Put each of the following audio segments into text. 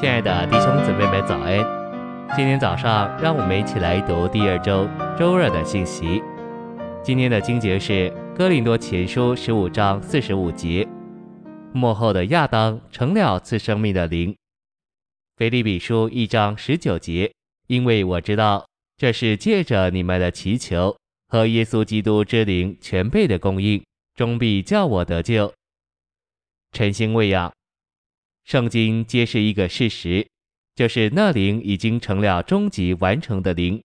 亲爱的弟兄姊妹们，早安！今天早上，让我们一起来读第二周周二的信息。今天的经节是《哥林多前书》十五章四十五节：“末后的亚当成了赐生命的灵。”《腓立比书》一章十九节：“因为我知道，这是借着你们的祈求和耶稣基督之灵全备的供应，终必叫我得救。”晨星喂养。圣经揭示一个事实，就是那灵已经成了终极完成的灵。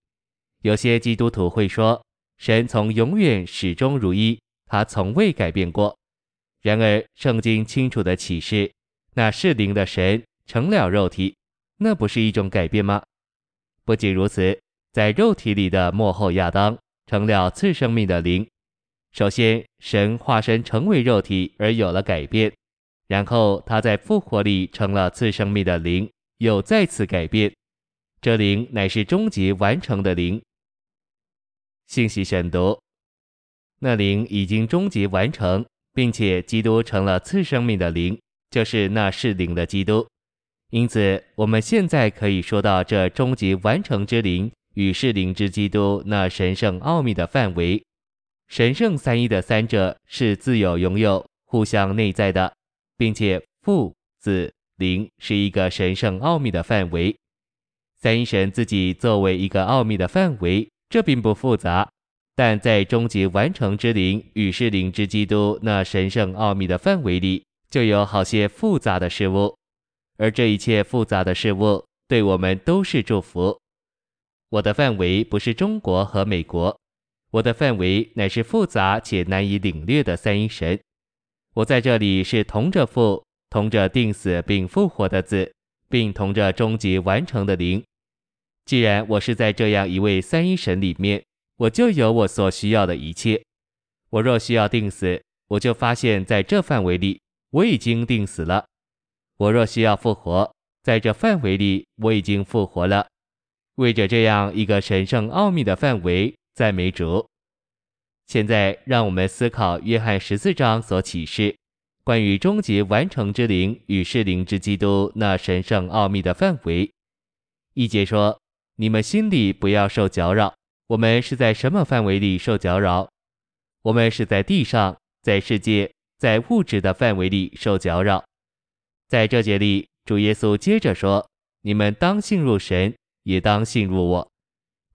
有些基督徒会说，神从永远始终如一，他从未改变过。然而，圣经清楚地启示，那是灵的神成了肉体，那不是一种改变吗？不仅如此，在肉体里的幕后亚当成了次生命的灵。首先，神化身成为肉体而有了改变。然后他在复活里成了次生命的灵，又再次改变。这灵乃是终极完成的灵。信息选读：那灵已经终极完成，并且基督成了次生命的灵，就是那是灵的基督。因此，我们现在可以说到这终极完成之灵与是灵之基督那神圣奥秘的范围。神圣三一的三者是自有拥有、互相内在的。并且父、子、灵是一个神圣奥秘的范围，三一神自己作为一个奥秘的范围，这并不复杂。但在终极完成之灵与是灵之基督那神圣奥秘的范围里，就有好些复杂的事物，而这一切复杂的事物对我们都是祝福。我的范围不是中国和美国，我的范围乃是复杂且难以领略的三一神。我在这里是同着父，同着定死并复活的子，并同着终极完成的灵。既然我是在这样一位三一神里面，我就有我所需要的一切。我若需要定死，我就发现在这范围里我已经定死了；我若需要复活，在这范围里我已经复活了。为着这样一个神圣奥秘的范围，赞美主。现在，让我们思考约翰十四章所启示关于终极完成之灵与适灵之基督那神圣奥秘的范围。一节说：“你们心里不要受搅扰。”我们是在什么范围里受搅扰？我们是在地上，在世界，在物质的范围里受搅扰。在这节里，主耶稣接着说：“你们当信入神，也当信入我。”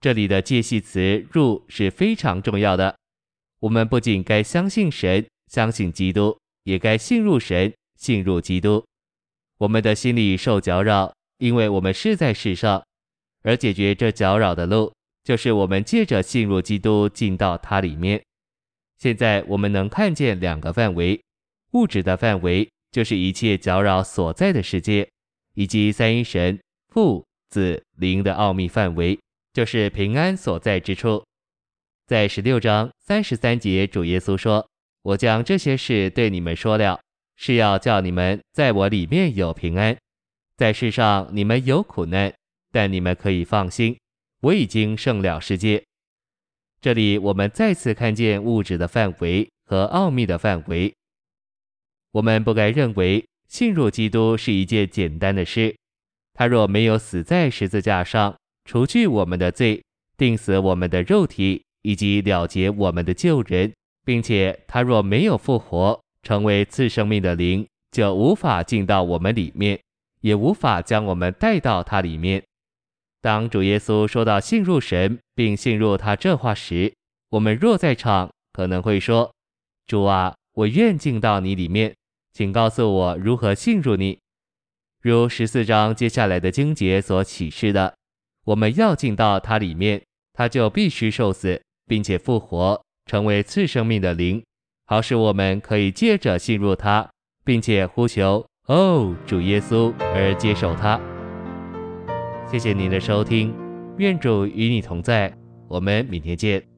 这里的介系词“入”是非常重要的。我们不仅该相信神、相信基督，也该信入神、信入基督。我们的心里受搅扰，因为我们是在世上，而解决这搅扰的路，就是我们借着信入基督进到他里面。现在我们能看见两个范围：物质的范围，就是一切搅扰所在的世界；以及三一神父、子、灵的奥秘范围，就是平安所在之处。在十六章三十三节，主耶稣说：“我将这些事对你们说了，是要叫你们在我里面有平安。在世上你们有苦难，但你们可以放心，我已经胜了世界。”这里我们再次看见物质的范围和奥秘的范围。我们不该认为信入基督是一件简单的事。他若没有死在十字架上，除去我们的罪，定死我们的肉体。以及了结我们的旧人，并且他若没有复活，成为次生命的灵，就无法进到我们里面，也无法将我们带到他里面。当主耶稣说到信入神并信入他这话时，我们若在场，可能会说：“主啊，我愿进到你里面，请告诉我如何信入你。”如十四章接下来的经节所启示的，我们要进到他里面，他就必须受死。并且复活，成为次生命的灵，好使我们可以借着信入他，并且呼求“哦，主耶稣”而接受他。谢谢您的收听，愿主与你同在，我们明天见。